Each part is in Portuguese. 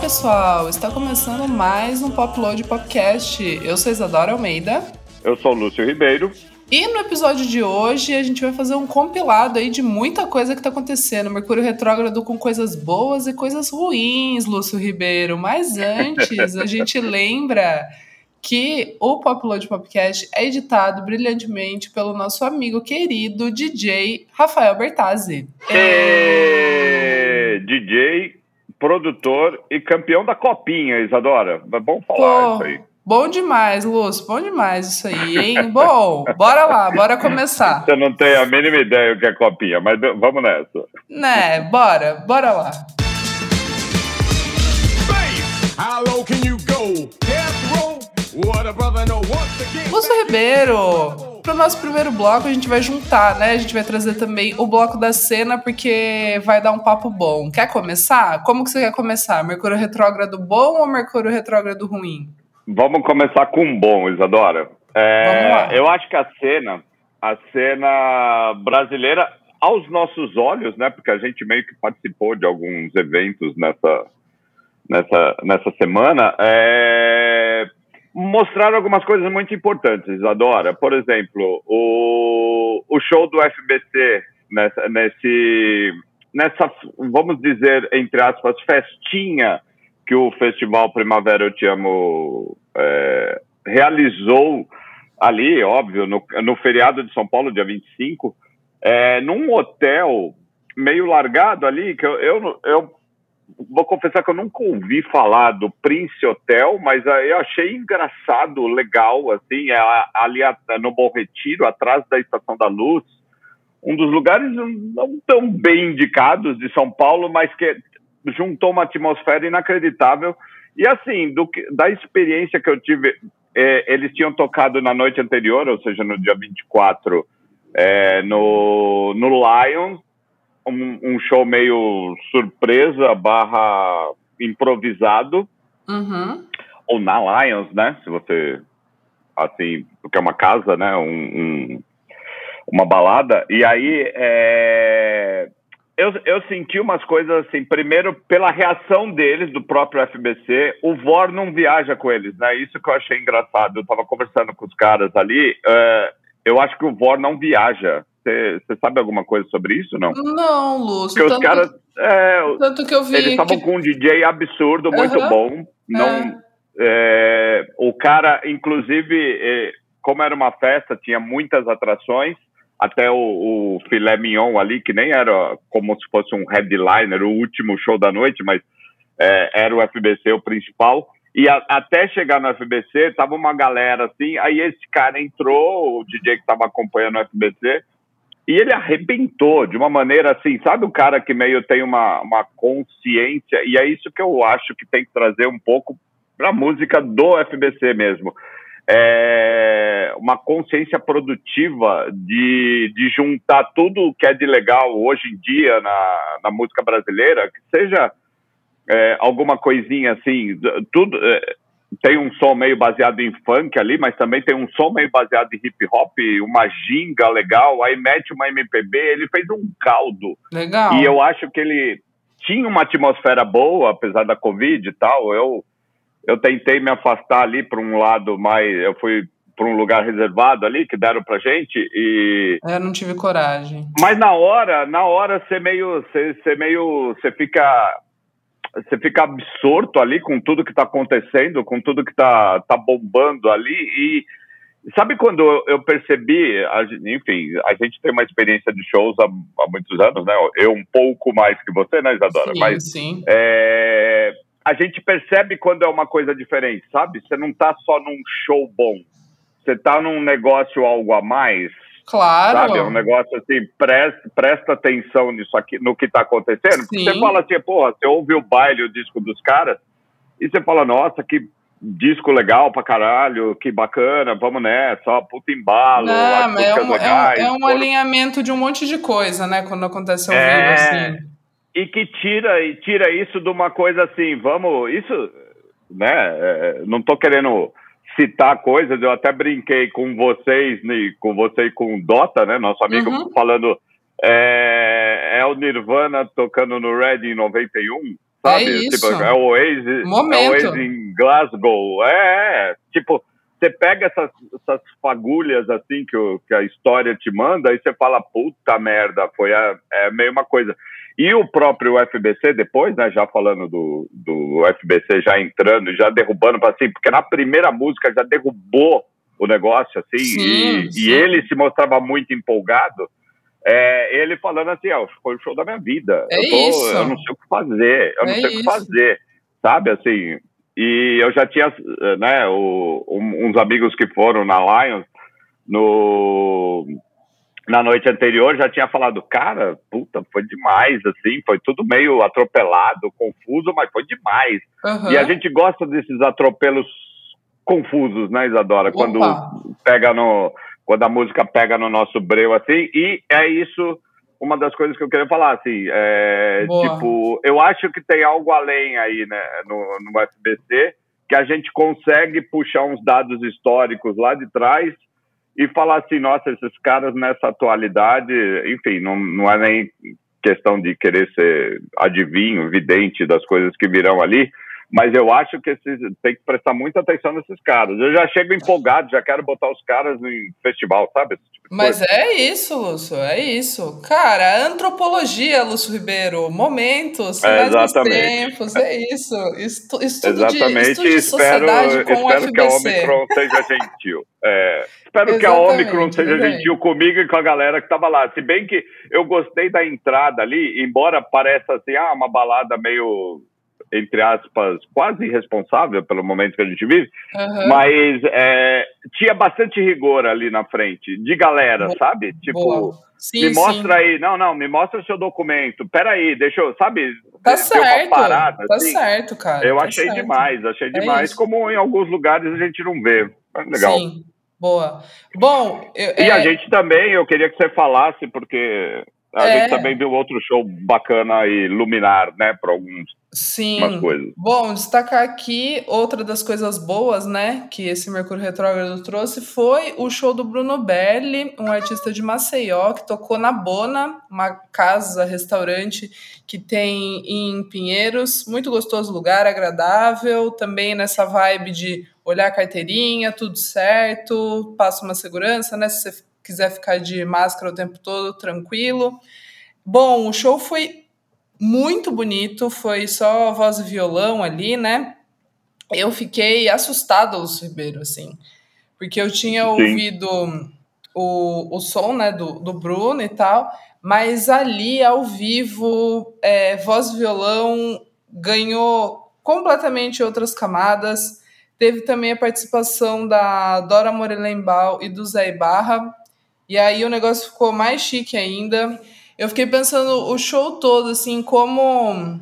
pessoal! Está começando mais um Popload Podcast. Eu sou Isadora Almeida. Eu sou Lúcio Ribeiro. E no episódio de hoje a gente vai fazer um compilado aí de muita coisa que tá acontecendo. Mercúrio retrógrado com coisas boas e coisas ruins, Lúcio Ribeiro. Mas antes, a gente lembra que o Popload Podcast é editado brilhantemente pelo nosso amigo querido DJ Rafael Bertazzi. É... DJ produtor e campeão da copinha, Isadora. É bom falar Pô, isso aí. Bom demais, Lúcio. Bom demais isso aí, hein? bom, bora lá, bora começar. Você não tem a mínima ideia o que é copinha, mas vamos nessa. Né, bora, bora lá. Lúcio Ribeiro, pro nosso primeiro bloco, a gente vai juntar, né? A gente vai trazer também o bloco da cena, porque vai dar um papo bom. Quer começar? Como que você quer começar? Mercúrio retrógrado bom ou Mercúrio retrógrado ruim? Vamos começar com um bom, Isadora. É, eu acho que a cena, a cena brasileira, aos nossos olhos, né? Porque a gente meio que participou de alguns eventos nessa, nessa, nessa semana, é, mostraram algumas coisas muito importantes, Isadora. Por exemplo, o, o show do FBC nessa, nesse, nessa, vamos dizer, entre aspas, festinha que o Festival Primavera Eu Te Amo é, realizou ali, óbvio, no, no feriado de São Paulo, dia 25, é, num hotel meio largado ali, que eu, eu, eu vou confessar que eu nunca ouvi falar do Prince Hotel, mas eu achei engraçado, legal, assim, é ali no Bom Retiro, atrás da Estação da Luz, um dos lugares não tão bem indicados de São Paulo, mas que juntou uma atmosfera inacreditável. E assim, do que, da experiência que eu tive, é, eles tinham tocado na noite anterior, ou seja, no dia 24, é, no, no Lions, um, um show meio surpresa barra improvisado. Uhum. Ou na Lions, né? Se você assim, porque é uma casa, né? Um, um, uma balada. E aí é... eu, eu senti umas coisas assim, primeiro pela reação deles, do próprio FBC, o VOR não viaja com eles, né? Isso que eu achei engraçado. Eu tava conversando com os caras ali, é... eu acho que o VOR não viaja. Você sabe alguma coisa sobre isso, não? Não, Lúcio. Porque os caras. É, tanto que eu vi. Eles estavam que... com um DJ absurdo, muito uhum. bom. Não, é. É, o cara, inclusive, é, como era uma festa, tinha muitas atrações. Até o, o, filé mignon ali, que nem era como se fosse um headliner, o último show da noite, mas é, era o FBC o principal. E a, até chegar no FBC, tava uma galera assim. Aí esse cara entrou, o DJ que estava acompanhando o FBC, e ele arrebentou de uma maneira assim, sabe o cara que meio tem uma, uma consciência, e é isso que eu acho que tem que trazer um pouco para a música do FBC mesmo. É uma consciência produtiva de, de juntar tudo que é de legal hoje em dia na, na música brasileira, que seja é, alguma coisinha assim, tudo. É, tem um som meio baseado em funk ali, mas também tem um som meio baseado em hip hop, uma ginga legal, aí mete uma MPB, ele fez um caldo. Legal. E eu acho que ele tinha uma atmosfera boa, apesar da Covid e tal. Eu, eu tentei me afastar ali para um lado mais. Eu fui para um lugar reservado ali que deram pra gente e é, eu não tive coragem mas na hora na hora você meio você meio você fica você fica absorto ali com tudo que está acontecendo, com tudo que está tá bombando ali. E sabe quando eu percebi, enfim, a gente tem uma experiência de shows há, há muitos anos, né? Eu um pouco mais que você, né, Isadora? Sim, Mas sim. É, a gente percebe quando é uma coisa diferente, sabe? Você não está só num show bom, você está num negócio algo a mais Claro. Sabe? É um negócio assim, presta, presta atenção nisso aqui, no que está acontecendo. Porque você fala assim, porra, você ouve o baile, o disco dos caras, e você fala, nossa, que disco legal pra caralho, que bacana, vamos nessa, ó, puta embalo, Não, é um, legais, é um, é um alinhamento de um monte de coisa, né, quando acontece ao é... vivo, assim. E que tira, e tira isso de uma coisa assim, vamos, isso, né, é, não tô querendo citar coisas, eu até brinquei com vocês, né, com você e com o Dota, né, nosso amigo, Uhum. falando é, é o Nirvana tocando no Red em 91. sabe? É isso. Tipo, é o Oasis, Momento. é o Oasis em Glasgow. É, é, tipo, você pega essas, essas fagulhas assim que, o, que a história te manda e você fala, puta merda, foi a, é meio uma coisa. E o próprio FBC depois, né, já falando do, do FBC já entrando, já derrubando assim, porque na primeira música já derrubou o negócio assim, sim, e, sim. e, ele se mostrava muito empolgado. É, ele falando assim, ó, foi o show da minha vida. É eu, tô, eu não sei o que fazer, eu não é sei isso. o que fazer, sabe? Assim, e eu já tinha, né, o, um, uns amigos que foram na Lions no na noite anterior já tinha falado, cara, puta, foi demais, assim, foi tudo meio atropelado, confuso, mas foi demais. Uhum. E a gente gosta desses atropelos confusos, né, Isadora? Opa. Quando pega no. Quando a música pega no nosso breu, assim, e é isso uma das coisas que eu queria falar, assim, é, tipo, eu acho que tem algo além aí, né, no, no FBC, que a gente consegue puxar uns dados históricos lá de trás e falar assim, nossa, esses caras nessa atualidade, enfim, não, não é nem questão de querer ser adivinho, vidente das coisas que virão ali, mas eu acho que esses, tem que prestar muita atenção nesses caras. Eu já chego empolgado, já quero botar os caras em festival, sabe? Tipo mas coisa. é isso, Lúcio, é isso. Cara, antropologia, Lúcio Ribeiro, momentos, é, exatamente. tempos, é isso. Estu, estudo exatamente. de, estudo de sociedade espero, com espero o que a Omicron seja gentil. É, espero que a Omicron seja gentil comigo e com a galera que estava lá. Se bem que eu gostei da entrada ali, embora pareça assim, ah, uma balada meio entre aspas, quase irresponsável pelo momento que a gente vive, uhum. mas é, tinha bastante rigor ali na frente, de galera, Boa. sabe? Tipo, sim, me mostra sim. aí, não, não, me mostra o seu documento, peraí, deixa eu, sabe? Tá certo, parada, tá assim. certo, cara. Eu tá achei certo. demais, achei é demais, como em alguns lugares a gente não vê. Legal. Sim. Boa. Bom, eu, e é... a gente também, eu queria que você falasse, porque a é. gente também viu outro show bacana e luminar, né, para alguns Sim. Bom, destacar aqui outra das coisas boas, né, que esse Mercúrio Retrógrado trouxe foi o show do Bruno Belli, um artista de Maceió que tocou na Bona, uma casa, restaurante que tem em Pinheiros, muito gostoso lugar, agradável, também nessa vibe de olhar a carteirinha, tudo certo, passa uma segurança, né, se você quiser ficar de máscara o tempo todo, tranquilo. Bom, o show foi muito bonito, foi só voz e violão ali, né? Eu fiquei assustada, Lúcio Ribeiro, assim, porque eu tinha Sim. ouvido o, o som, né, do, do Bruno e tal, mas ali, ao vivo, é, voz e violão ganhou completamente outras camadas. Teve também a participação da Dora Morelenbaum e do Zé Ibarra, e aí o negócio ficou mais chique ainda. Eu fiquei pensando o show todo, assim, como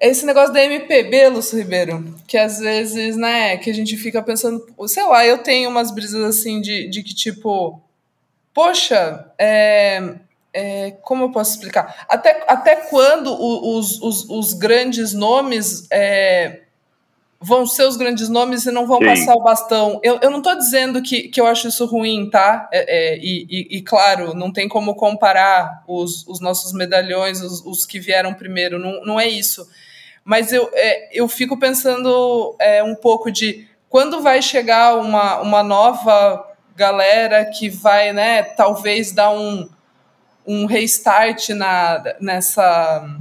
esse negócio da MPB, Lúcio Ribeiro, que às vezes, né, que a gente fica pensando, sei lá, eu tenho umas brisas assim de, de que tipo, poxa, é, é, como eu posso explicar? Até, até quando os, os, os grandes nomes é, vão ser os grandes nomes e não vão Sim. passar o bastão. Eu, eu não estou dizendo que, que eu acho isso ruim, tá? É, é, e, e, claro, não tem como comparar os, os nossos medalhões, os, os que vieram primeiro, não, não é isso. Mas eu, é, eu fico pensando é, um pouco de quando vai chegar uma, uma nova galera que vai, né, talvez dar um, um restart na, nessa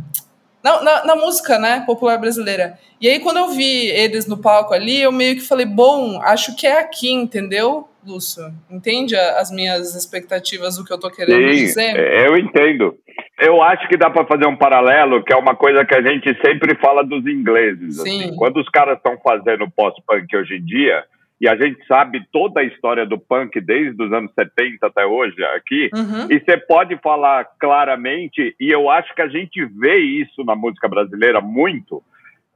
na, na, na, música, né, popular brasileira. E aí, quando eu vi eles no palco ali, eu meio que falei, bom, acho que é aqui, entendeu, Lúcio? Entende as minhas expectativas, do que eu tô querendo Sim, dizer? É, eu entendo. Eu acho que dá para fazer um paralelo, que é uma coisa que a gente sempre fala dos ingleses. Assim. Quando os caras estão fazendo pós-punk hoje em dia, e a gente sabe toda a história do punk desde os anos 70 até hoje aqui, uhum. e você pode falar claramente, e eu acho que a gente vê isso na música brasileira muito,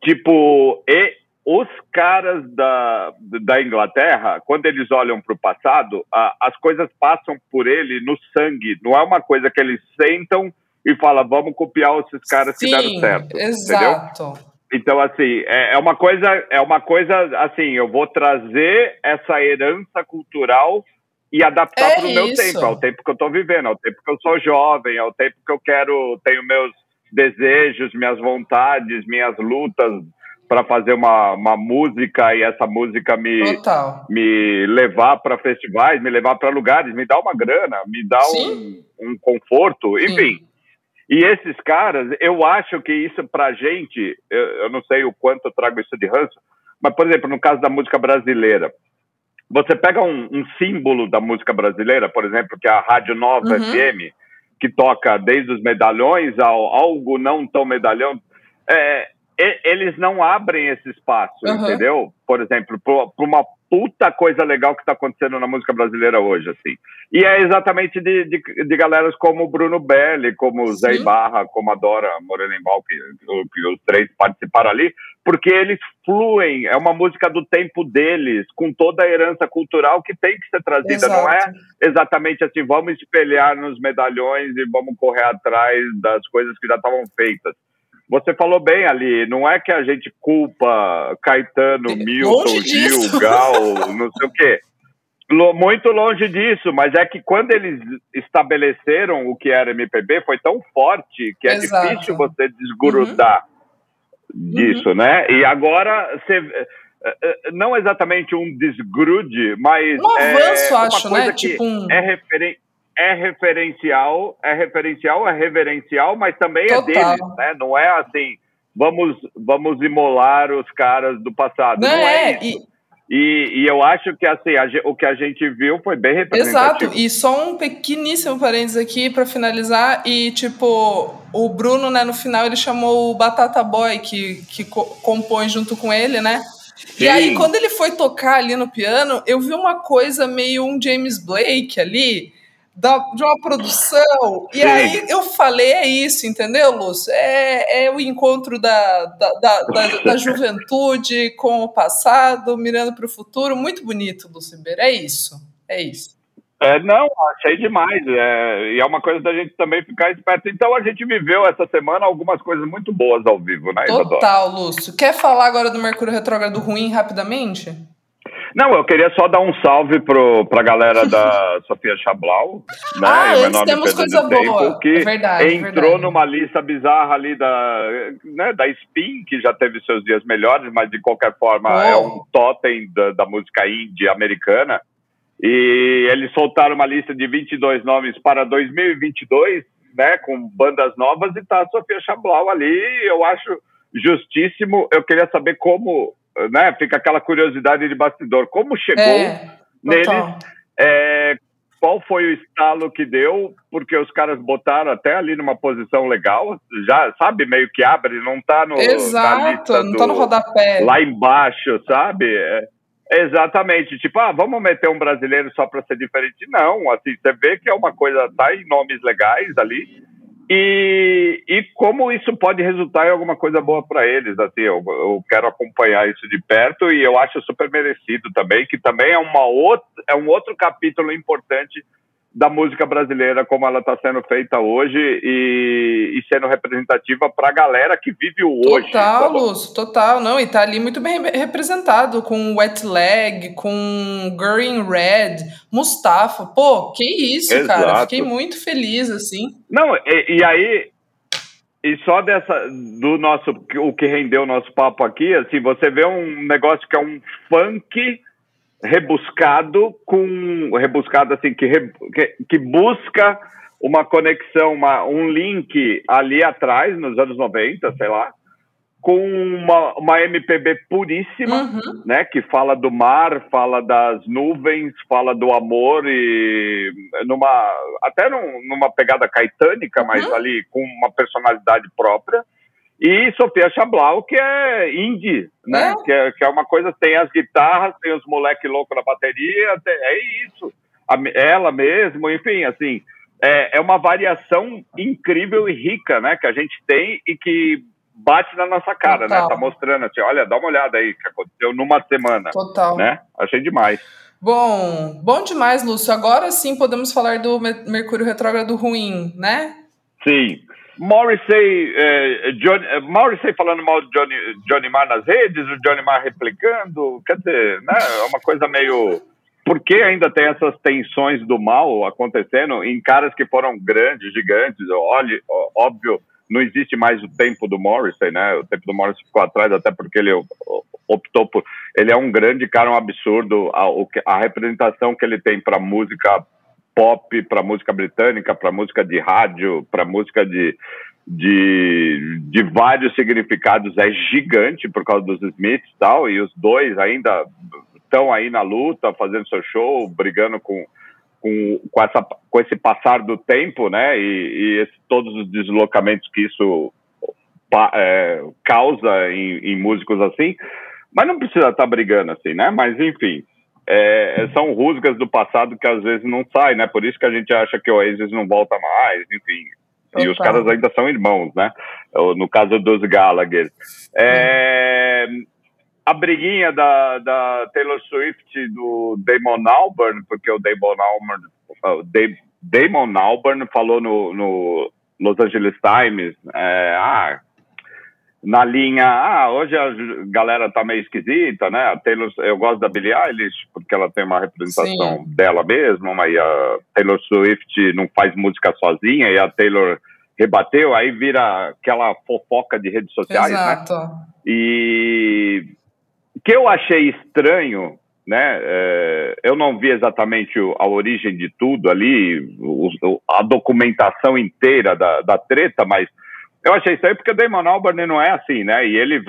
tipo, e os caras da, da Inglaterra, quando eles olham para o passado, a, as coisas passam por ele no sangue, não é uma coisa que eles sentam e falam, vamos copiar esses caras Sim, que deram certo. Exato. Entendeu? Então, assim, é, é, uma coisa, é uma coisa, assim, eu vou trazer essa herança cultural e adaptar é para o meu tempo, ao tempo que eu estou vivendo, ao tempo que eu sou jovem, ao tempo que eu quero, tenho meus desejos, minhas vontades, minhas lutas para fazer uma, uma música e essa música me, me levar para festivais, me levar para lugares, me dá uma grana, me dá um, um, conforto, enfim. Sim. E esses caras, eu acho que isso pra gente, eu, eu não sei o quanto eu trago isso de ranço, mas, por exemplo, no caso da música brasileira, você pega um, um símbolo da música brasileira, por exemplo, que é a Rádio Nova uhum. FM, que toca desde os medalhões ao algo não tão medalhão, é, eles não abrem esse espaço, uhum. entendeu? Por exemplo, para uma puta coisa legal que está acontecendo na música brasileira hoje, assim. E é exatamente de, de, de galeras como o Bruno Belli, como o Zé Barra, como a Dora Morenenbaum, que, que os três participaram ali, porque eles fluem, é uma música do tempo deles, com toda a herança cultural que tem que ser trazida, Exato. não é exatamente assim, vamos espelhar nos medalhões e vamos correr atrás das coisas que já estavam feitas você falou bem ali, não é que a gente culpa Caetano, Milton, Gil, Gal, não sei o quê. Muito longe disso, mas é que quando eles estabeleceram o que era MPB, foi tão forte que é Exato. difícil você desgrudar uhum. disso, uhum. né? E agora você eh, eh, não exatamente um desgrude, mas um avanço, é acho, né? Tipo um... é referente é referencial, é referencial, é reverencial, mas também é Total. é deles, né? Não é assim, vamos, vamos imolar os caras do passado. Não, Não é, é isso. E... E, e, eu acho que assim, a, o que a gente viu foi bem representativo. Exato, e só um pequeníssimo parênteses aqui para finalizar. E tipo, o Bruno, né, no final, ele chamou o Batata Boy, que, que co compõe junto com ele, né? Sim. E aí, quando ele foi tocar ali no piano, eu vi uma coisa meio um James Blake ali da, de uma produção. E aí eu falei, é isso, entendeu, Lúcio? É, é o encontro da, da, da, da, da juventude com o passado, mirando para o futuro. Muito bonito, Lúcio Ribeiro. É isso. É isso. É, não, achei demais. É, e é uma coisa da gente também ficar esperto. Então a gente viveu essa semana algumas coisas muito boas ao vivo, né, Total, Isadora? Lúcio. Quer falar agora do Mercúrio Retrógrado ruim rapidamente? Não, eu queria só dar um salve para a galera da Sofia Chablau, né? Ah, eles temos coisa boa. Que é verdade, entrou verdade. numa lista bizarra ali da, né, da Spin, que já teve seus dias melhores, mas de qualquer forma oh. é um totem da, da música indie americana. E eles soltaram uma lista de 22 nomes para 2022, né, com bandas novas, e tá a Sofia Chablau ali, eu acho justíssimo. Eu queria saber como né, fica aquela curiosidade de bastidor. Como chegou é, neles? É, qual foi o estalo que deu? Porque os caras botaram até ali numa posição legal, já sabe, meio que abre, não tá no. Exato, não tá no rodapé. Lá embaixo, sabe? É, exatamente. Tipo, ah, vamos meter um brasileiro só para ser diferente? Não, assim, você vê que é uma coisa, tá em nomes legais ali e, e como isso pode resultar em alguma coisa boa para eles, assim, eu, eu, quero acompanhar isso de perto e eu acho super merecido também, que também é, uma outra, é um outro capítulo importante da música brasileira como ela está sendo feita hoje e, e sendo representativa para a galera que vive o hoje. Total, tá Lúcio, total. Não, e tá ali muito bem representado com Wet Leg, com Green Red, Mustafa. Pô, que isso, Exato. cara. Fiquei muito feliz, assim. Não, e, e aí, e só dessa do nosso o que rendeu o nosso papo aqui, assim, você vê um negócio que é um funk rebuscado com rebuscado assim que, que, que busca uma conexão, uma, um link ali atrás nos anos 90, sei lá, com uma, uma MPB puríssima, uhum. né, que fala do mar, fala das nuvens, fala do amor e numa até num, numa pegada caetânica, uhum. mas ali com uma personalidade própria. E Sofia Chablau, que é indie, né? É. Que, é, que é uma coisa, tem as guitarras, tem os moleque louco na bateria, tem, é isso. A, ela mesmo, enfim, assim, é, é uma variação incrível e rica, né? Que a gente tem e que bate na nossa cara, né? Total. né? Tá mostrando assim, olha, dá uma olhada aí que aconteceu numa semana. Total. Né? Achei demais. Bom, bom demais, Lúcio. Agora sim podemos falar do Mercúrio retrógrado ruim, né? Sim. Morrissey, eh, Johnny, eh, Morrissey falando mal de Johnny, Johnny Marr nas redes, o Johnny Marr replicando, quer dizer, né, é uma coisa meio... Por que ainda tem essas tensões do mal acontecendo em caras que foram grandes, gigantes, olha, óbvio, não existe mais o tempo do Morrissey, né? O tempo do Morrissey ficou atrás até porque ele optou por. Ele é um grande cara, um absurdo. A, a representação que ele tem para música pop, para música britânica, para música de rádio, para música de, de, de vários significados. É gigante por causa dos Smiths e tal, e os dois ainda estão aí na luta, fazendo seu show, brigando com, com, com, essa, com esse passar do tempo, né, e, e esse, todos os deslocamentos que isso é, causa em, em, músicos assim, mas não precisa estar tá brigando assim, né, mas enfim, é, são rusgas do passado que às vezes não saem, né, por isso que a gente acha que o Oasis não volta mais, enfim, e os caras ainda são irmãos, né? No caso dos Gallagher. É, a briguinha da, da Taylor Swift do Damon Albarn, porque o Damon Albarn, Damon Albarn falou no, no Los Angeles Times, é, ah, na linha, ah, hoje a galera tá meio esquisita, né? A Taylor, eu gosto da Billie Eilish porque ela tem uma representação Sim. dela mesma, mas a Taylor Swift não faz música sozinha e a Taylor rebateu, aí vira aquela fofoca de redes sociais, né? Exato. né? E que eu achei estranho, né? É, eu não vi exatamente a origem de tudo ali, a documentação inteira da, da treta, mas eu achei isso aí porque o Damon Albarn não é assim, né? E ele,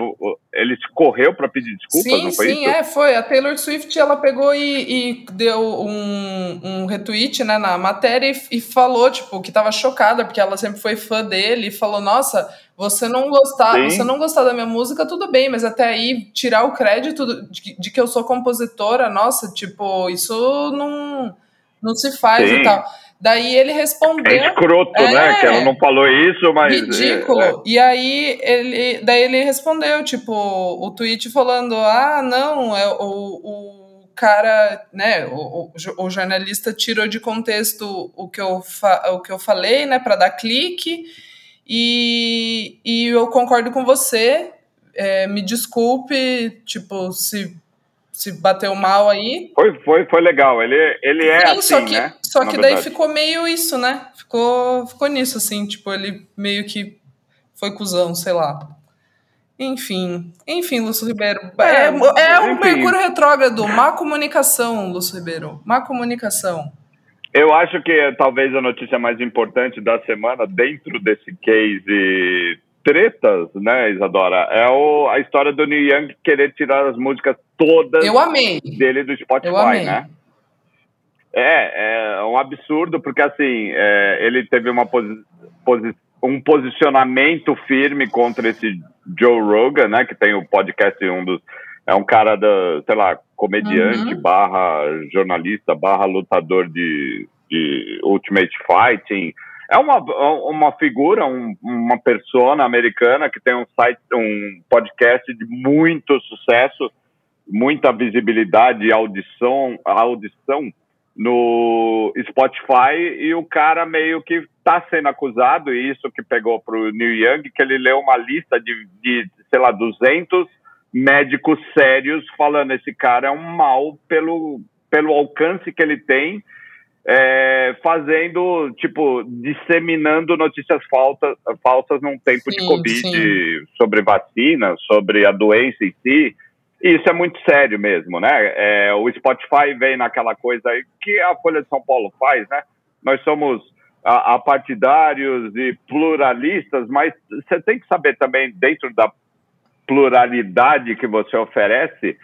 ele correu para pedir desculpas, sim, não foi sim, isso? Sim, é, foi. A Taylor Swift, ela pegou e, e deu um, um retweet né, na matéria e, e, falou, tipo, que tava chocada, porque ela sempre foi fã dele, e falou, nossa, você não gostar, sim. você não gostar da minha música, tudo bem, mas até aí tirar o crédito de, de que eu sou compositora, nossa, tipo, isso não, não se faz sim. e tal. Daí ele respondeu. É escroto, é, né? Que ela não falou isso, mas. Ridículo. É, é. E aí ele, daí ele respondeu, tipo, o tweet falando: ah, não, é o, o cara, né? O, o, jornalista tirou de contexto o que eu, fa, o que eu falei, né, para dar clique. E, e eu concordo com você. É, me desculpe, tipo, se se bateu mal aí. Foi, foi, foi legal. Ele, ele é Sim, assim, né? Só que daí ficou meio isso, né? Ficou, ficou nisso, assim, tipo, ele meio que foi cuzão, sei lá. Enfim, enfim, Lúcio Ribeiro. É, é, é um Mercúrio retrógrado, má comunicação, Lúcio Ribeiro. Má comunicação. Eu acho que talvez a notícia mais importante da semana, dentro desse case tretas, né, Isadora? É o, a história do Neil Young querer tirar as músicas todas dele do Spotify, né? É, é um absurdo, porque assim, é, ele teve uma posi posi um posicionamento firme contra esse Joe Rogan, né? Que tem o podcast, um dos. É um cara da, sei lá, comediante, uhum. barra jornalista, barra lutador de, de Ultimate Fighting é uma, uma figura, um, uma persona americana que tem um site, um podcast de muito sucesso, muita visibilidade e audição, audição no Spotify e o cara meio que está sendo acusado, e isso que pegou para o Neil Young, que ele leu uma lista de, de, sei lá, 200 médicos sérios falando esse cara é um mal pelo, pelo alcance que ele tem é, fazendo, tipo, disseminando notícias falsas, falsas num tempo sim, de Covid sim. sobre vacina, sobre a doença em si. Isso é muito sério mesmo, né? É, o Spotify vem naquela coisa que a Folha de São Paulo faz, né? Nós somos apartidários e pluralistas, mas você tem que saber também, dentro da pluralidade que você oferece,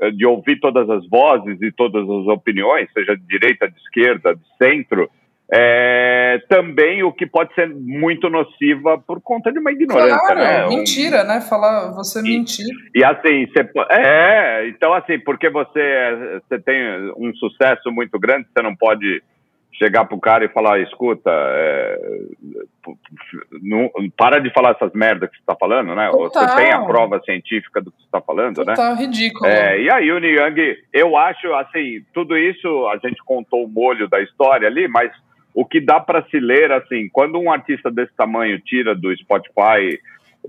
eh, de ouvir todas as vozes e todas as opiniões, seja de direita, de esquerda, de centro, é, também o que pode ser muito nociva por conta de uma ignorância. Claro, né? mentira, um... né? Falar você e, mentir. E assim, você, é, então assim, porque você, você tem um sucesso muito grande, você não pode chegar pro cara e falar, escuta, é, não, para de falar essas merdas que você está falando, né? Total. Você tem a prova científica do que você está falando, Total, né? Total, ridículo. É, e aí o Niang, eu acho, assim, tudo isso, a gente contou o molho da história ali, mas o que dá para se ler, assim, quando um artista desse tamanho tira do Spotify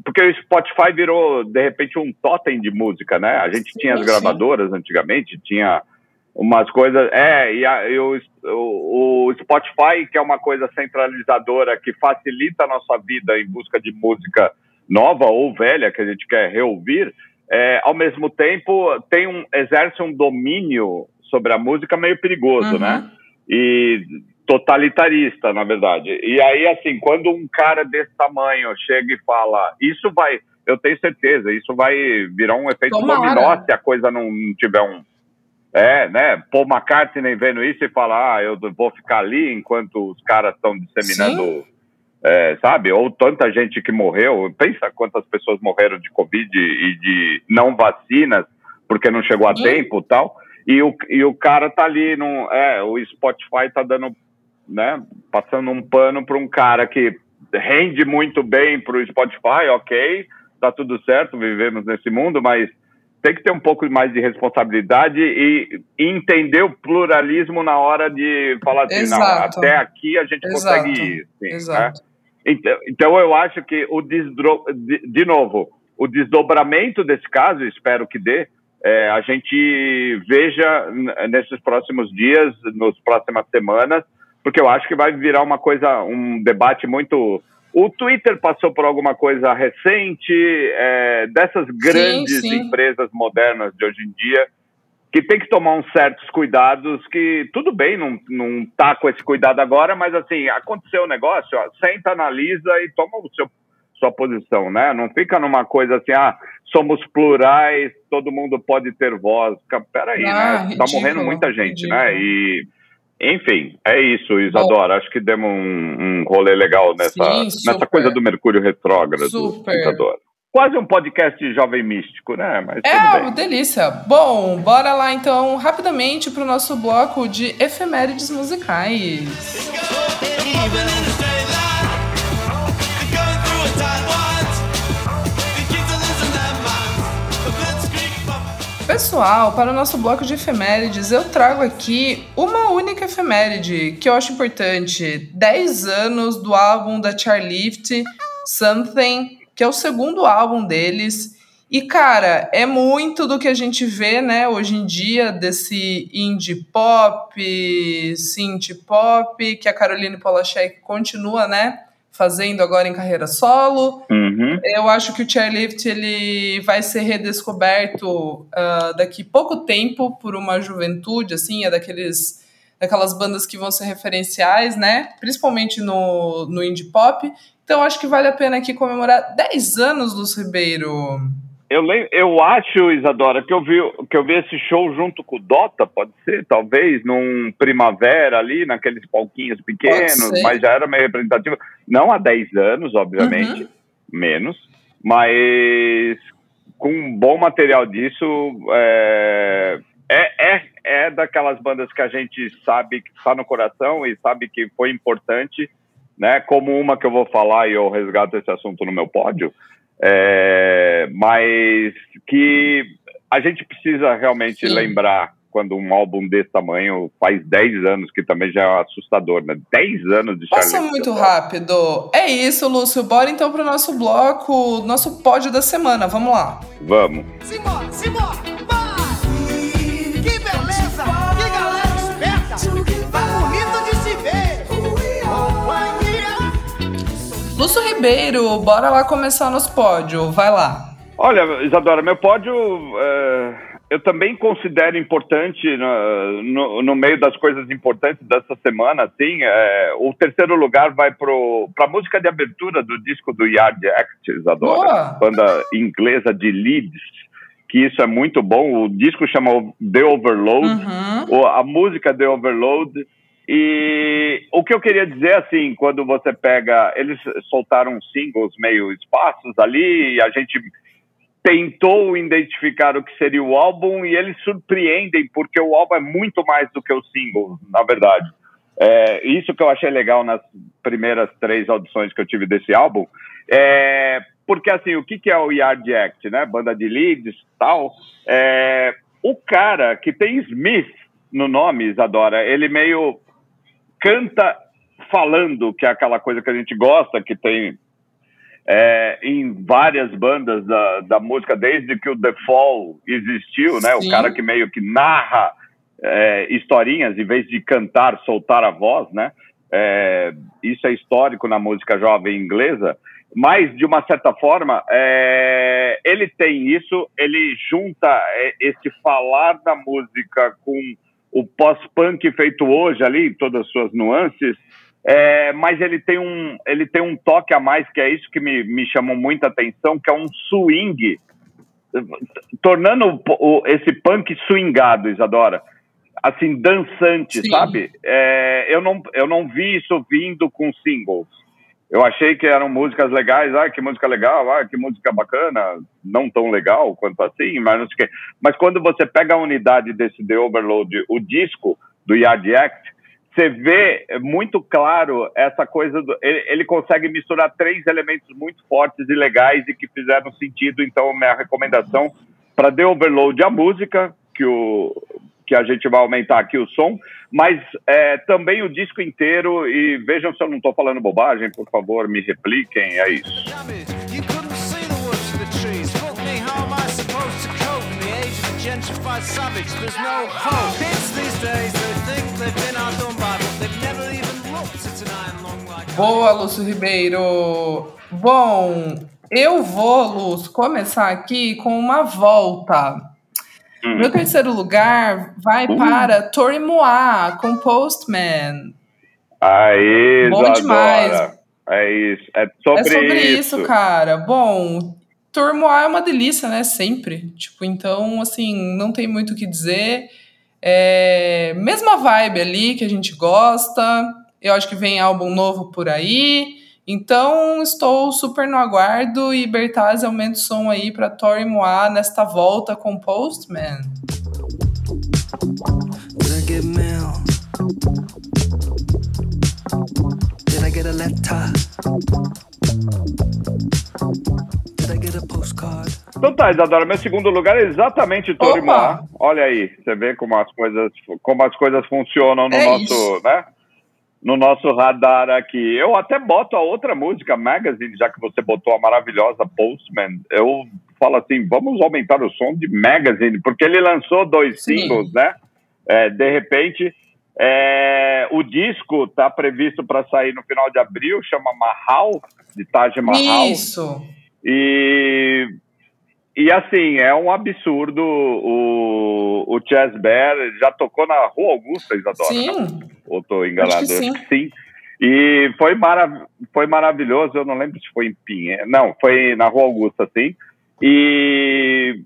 porque o Spotify virou, de repente, um totem de música, né? A gente tinha as gravadoras antigamente, tinha umas coisas. É, e, a, e o, o, o, Spotify, que é uma coisa centralizadora que facilita a nossa vida em busca de música nova ou velha que a gente quer reouvir, é, ao mesmo tempo tem um, exerce um domínio sobre a música meio perigoso, uhum. né? E totalitarista, na verdade. E aí, assim, quando um cara desse tamanho chega e fala, isso vai, eu tenho certeza, isso vai virar um efeito dominó se a coisa não, não tiver um é, né? Paul McCartney vendo isso e fala, ah, eu vou ficar ali enquanto os caras estão disseminando, é, sabe? Ou tanta gente que morreu. Pensa quantas pessoas morreram de Covid e de não vacinas porque não chegou a Sim. tempo tal. E o, e o cara tá ali, no, é, o Spotify tá dando, né? Passando um pano para um cara que rende muito bem para o Spotify, ok, tá tudo certo, vivemos nesse mundo, mas tem que ter um pouco mais de responsabilidade e, entender o pluralismo na hora de falar assim, Exato. não, até aqui a gente Exato. consegue ir. Sim, né? Exato. Né? Então, então, eu acho que o desdro... de, de, novo, o desdobramento desse caso, espero que dê, é, a gente veja nesses próximos dias, nas próximas semanas, porque eu acho que vai virar uma coisa, um debate muito o Twitter passou por alguma coisa recente, é, dessas grandes sim, sim. empresas modernas de hoje em dia, que tem que tomar uns certos cuidados, que tudo bem, não, não tá com esse cuidado agora, mas assim, aconteceu o um negócio, ó, senta, analisa e toma o seu, sua posição, né? Não fica numa coisa assim, ah, somos plurais, todo mundo pode ter voz. Peraí, ah, né? Ridículo, tá morrendo muita gente, ridículo. né? E enfim, é isso, Isadora. Bom, Acho que demos um, um rolê legal nessa, sim, nessa coisa do Mercúrio retrógrado, super. Isadora. Quase um podcast jovem místico, né? Mas é, uma delícia. Bom, bora lá então rapidamente para o nosso bloco de efemérides musicais. Pessoal, para o nosso bloco de efemérides, eu trago aqui uma única efeméride que eu acho importante. 10 anos do álbum da Charlift, Something, que é o segundo álbum deles. E, cara, é muito do que a gente vê, né, hoje em dia, desse indie pop, synth pop, que a Caroline Polachek continua, né, fazendo agora em carreira solo. Uhum. Eu acho que o Chairlift ele vai ser redescoberto uh, daqui pouco tempo por uma juventude, assim, é daqueles daquelas bandas que vão ser referenciais, né? Principalmente no, no indie pop. Então acho que vale a pena aqui comemorar 10 anos, Lúcio Ribeiro. Eu, eu acho, Isadora, que eu, vi, que eu vi esse show junto com o Dota, pode ser, talvez, num primavera ali, naqueles palquinhos pequenos, mas já era meio representativo. Não há 10 anos, obviamente, uhum. Menos, mas com um bom material disso, é, é, é, é daquelas bandas que a gente sabe que está no coração e sabe que foi importante, né? Como uma que eu vou falar e eu resgato esse assunto no meu pódio, é, mas que a gente precisa realmente Sim. lembrar quando um álbum desse tamanho faz 10 anos, que também já é assustador, né? 10 anos de Passa muito rápido. É isso, Lúcio. Bora então para o nosso bloco, nosso pódio da semana. Vamos lá. Vamos. Simbora, simbora! Lúcio Ribeiro, bora lá começar nosso pódio. Vai lá. Olha, Isadora, meu pódio é, eu também considero importante no, no, no, meio das coisas importantes dessa semana. Assim, é, o terceiro lugar vai para a música de abertura do disco do Yard Act, Isadora, Boa. banda inglesa de Leeds que isso é muito bom. O disco chama The Overload, uhum. a música The Overload e o que eu queria dizer, assim, quando você pega. Eles soltaram singles meio espaços ali, e a gente tentou identificar o que seria o álbum, e eles surpreendem, porque o álbum é muito mais do que os singles, na verdade. É, isso que eu achei legal nas primeiras três audições que eu tive desse álbum. É, porque, assim, o que, que é o Yard Act, né? Banda de leads tal. É, o cara que tem Smith no nome, Isadora, ele meio canta falando, que é aquela coisa que a gente gosta, que tem é, em várias bandas da, da música, desde que o The Fall existiu, né? O cara que meio que narra é, historinhas em vez de cantar, soltar a voz, né? É, isso é histórico na música jovem inglesa, mas de uma certa forma é, ele tem isso, ele junta é, esse falar da música com o pós-punk feito hoje ali, todas as suas nuances, é, mas ele tem, um, ele tem um toque a mais, que é isso que me, me chamou muita atenção, que é um swing, tornando o, esse punk swingado, Isadora assim, dançante, Sim. sabe? É, eu, não, eu não vi isso vindo com singles. Eu achei que eram músicas legais, ah, que música legal, ah, que música bacana, não tão legal quanto assim, mas não sei o quê. Mas quando você pega a unidade desse The Overload, o disco do Yard Act, você vê muito claro essa coisa, do, ele, ele, consegue misturar três elementos muito fortes e legais e que fizeram sentido, então minha recomendação para The Overload, a música, que o que a gente vai aumentar aqui o som, mas é, também o disco inteiro. E vejam se eu não estou falando bobagem, por favor, me repliquem. É isso. Boa, Lúcio Ribeiro. Bom, eu vou, Lúcio, começar aqui com uma volta. Hum. Meu terceiro lugar vai uh. para Tori Moa, com Postman. Aí, Bom demais. É isso. É sobre, é sobre isso. isso. cara. Bom, Tori Moa é uma delícia, né? Sempre. Tipo, então, assim, não tem muito o que dizer. É... Mesma vibe ali que a gente gosta. Eu acho que vem álbum novo por aí. Então, estou super no aguardo e Bertazzi aumenta o som aí para Tori Moa nesta volta com Postman. Então tá, Isadora, meu segundo lugar é exatamente Tori Moa. Olha aí, você vê como as coisas, como as coisas funcionam no é nosso, isso. né? No nosso radar aqui. Eu até boto a outra música, Magazine, já que você botou a maravilhosa Postman. Eu falo assim, vamos aumentar o som de Magazine, porque ele lançou dois Sim. singles, né? É, de repente, é, o disco está previsto para sair no final de abril, chama Mahal, de Taj Mahal. Isso. E e assim, é um absurdo. O, o Chess Bear já tocou na Rua Augusta, Isadora. Sim. Ou tô enganado? sim. sim. E foi, marav foi maravilhoso. Eu não lembro se foi em Pinheiro. Não, foi na Rua Augusta, sim. E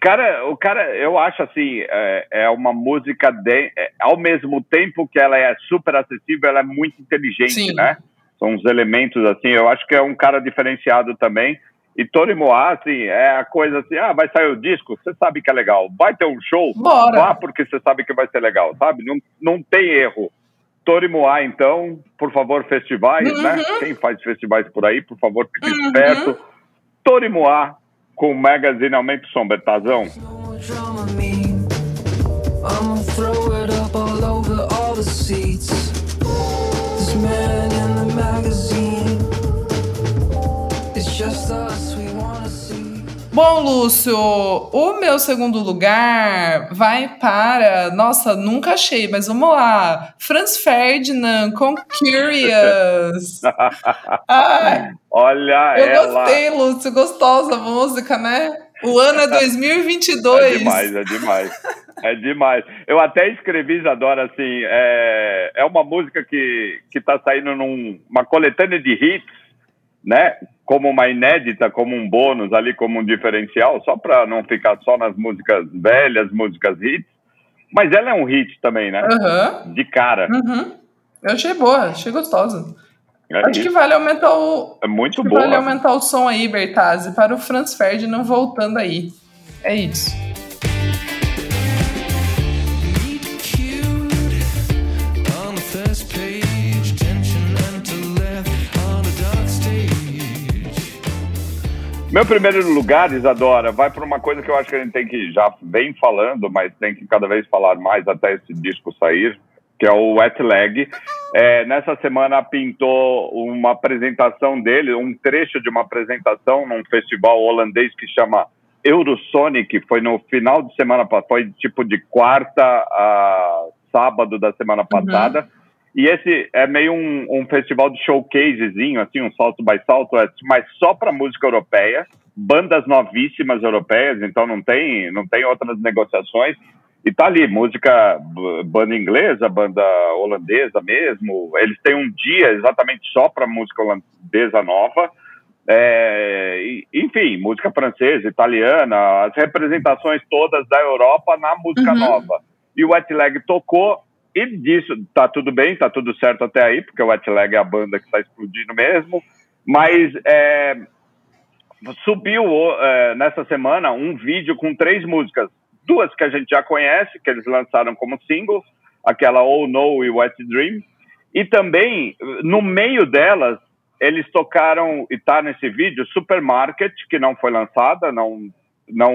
cara, o cara, eu acho assim, é, é uma música de, é, ao mesmo tempo que ela é super acessível, ela é muito inteligente, sim. né? São uns elementos assim. Eu acho que é um cara diferenciado também. E Tony Moá, assim, é a coisa assim, ah, vai sair o disco, você sabe que é legal. Vai ter um show, Bora. vá porque você sabe que vai ser legal, sabe? Não, não tem erro. Tony Moá, então, por favor, festivais, né? uhum. né? Quem faz festivais por aí, por favor, fique uhum. esperto. Tony Moá, com o Magazine Aumento Som, Betazão. I'm Bom, Lúcio, o meu segundo lugar vai para. Nossa, nunca achei, mas vamos lá. Franz Ferdinand com Curious. Ai, Olha eu ela. Eu gostei, Lúcio, gostosa a música, né? O ano é 2022. É demais, é demais. É demais. Eu até escrevi, Isadora, assim, é, é uma música que, que tá saindo numa coletânea de hits, né? Como uma inédita, como um bônus ali, como um diferencial, só para não ficar só nas músicas velhas, músicas hits. Mas ela é um hit também, né? Uhum. De cara. Uhum. Eu achei boa, achei gostosa. É Acho isso. que vale aumentar o. É muito boa. Vale aumentar o som aí, Bertazzi, para o Franz Ferdinand voltando aí. É isso. Meu primeiro lugar, Isadora, vai para uma coisa que eu acho que a gente tem que já vem falando, mas tem que cada vez falar mais até esse disco sair, que é o Wet Leg. É, nessa semana pintou uma apresentação dele, um trecho de uma apresentação num festival holandês que chama Eurosonic, foi no final de semana passada, foi tipo de quarta a sábado da semana uhum. passada. Uhum. E esse é meio um, um, festival de showcasezinho, assim, um salto by salto, é, mas só para música europeia, bandas novíssimas europeias, então não tem, não tem outras negociações. E tá ali, música, banda inglesa, banda holandesa mesmo. Eles têm um dia exatamente só para música holandesa nova. É, enfim, música francesa, italiana, as representações todas da Europa na música uhum. nova. E o Wet Leg tocou e disso tá tudo bem, tá tudo certo até aí, porque o Wet Leg é a banda que está explodindo mesmo. Mas é, subiu é, nessa semana um vídeo com três músicas duas que a gente já conhece, que eles lançaram como singles, aquela Oh No e Wet Dream, e também, no meio delas, eles tocaram, e tá nesse vídeo, Supermarket, que não foi lançada, não, não,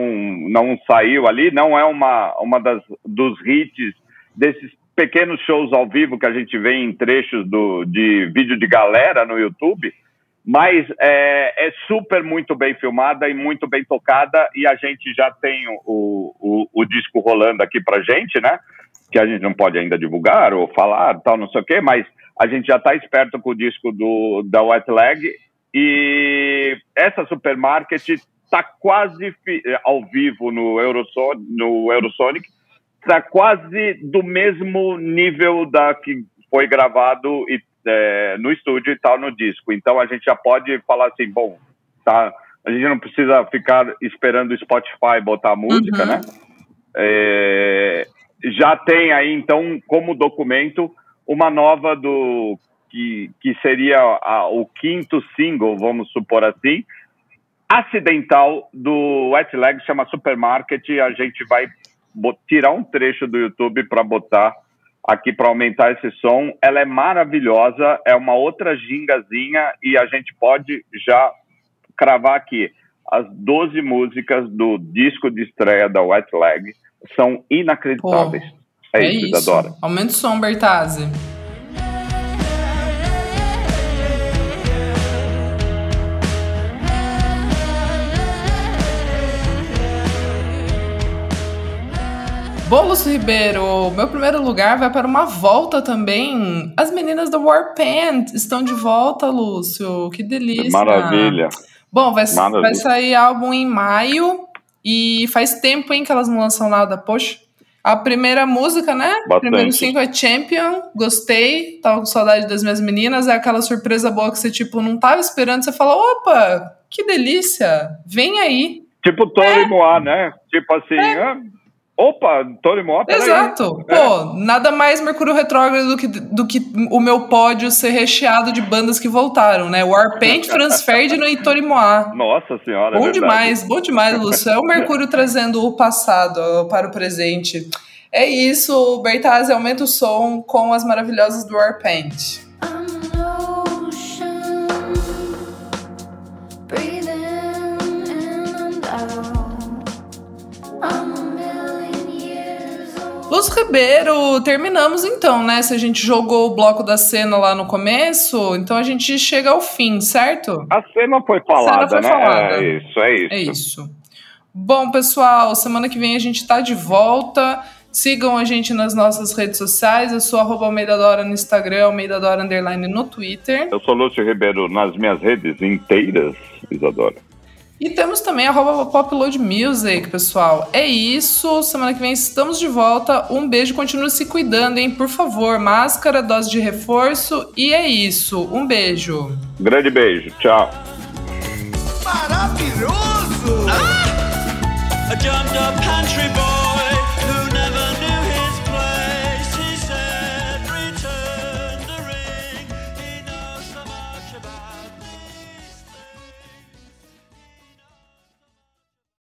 não saiu ali, não é uma, uma das, dos hits desses pequenos shows ao vivo que a gente vê em trechos do, de vídeo de galera no YouTube, mas é, é, super muito bem filmada e muito bem tocada e a gente já tem o, o, o disco rolando aqui pra gente, né? Que a gente não pode ainda divulgar ou falar, tal, não sei o quê, mas a gente já está esperto com o disco do, da Wet Leg e essa supermarket está quase ao vivo no, no Eurosonic, está quase do mesmo nível da que foi gravado e é, no estúdio e tal no disco. Então a gente já pode falar assim, bom, tá? A gente não precisa ficar esperando o Spotify botar a música, uhum. né? É, já tem aí então como documento uma nova do que, que seria a, o quinto single, vamos supor assim, acidental do Wet Leg, chama Supermarket. A gente vai tirar um trecho do YouTube para botar aqui para aumentar esse som. Ela é maravilhosa, é uma outra gingazinha e a gente pode já cravar aqui. As 12 músicas do disco de estreia da Wet Leg são inacreditáveis. Pô, é, é, isso, Isadora. Aumenta o som, Bertazzi. Bom, Lúcio Ribeiro, meu primeiro lugar vai para uma volta também. As meninas do Warpaint estão de volta, Lúcio. Que delícia. Maravilha. Bom, vai, Maravilha. vai sair álbum em maio e faz tempo, hein, que elas não lançam nada. Poxa, a primeira música, né? Bastante. Primeiro single é Champion, gostei, tava com saudade das minhas meninas. É aquela surpresa boa que você, tipo, não tava esperando. Você fala, opa, que delícia, vem aí. Tipo Tony é. Moá, né? Tipo assim, é. ah, Opa, Tony Moore, Exato. É. Pô, nada mais Mercúrio Retrógrado do que, do que o meu pódio ser recheado de bandas que voltaram, né? Warpaint, Franz Ferdinand e Tony Moore. Nossa senhora, é Bom é demais, bom demais, Lúcio. É o Mercúrio trazendo o passado para o presente. É isso, Bertazzi, aumenta o som com as maravilhosas do Warpaint. Luz Ribeiro, terminamos então, né? Se a gente jogou o bloco da cena lá no começo, então a gente chega ao fim, certo? A cena foi falada, cena foi né? Falada. É isso, é isso. É isso. Bom, pessoal, semana que vem a gente tá de volta. Sigam a gente nas nossas redes sociais. Eu sou arroba Almeida Dora no Instagram, Almeida Dora Underline no Twitter. Eu sou Lúcio Ribeiro nas minhas redes inteiras, Isadora. E temos também a Popload Music, pessoal. É isso. Semana que vem estamos de volta. Um beijo, continue se cuidando, hein? Por favor, máscara, dose de reforço. E é isso. Um beijo. Grande beijo. Tchau. Maravilhoso! Ah!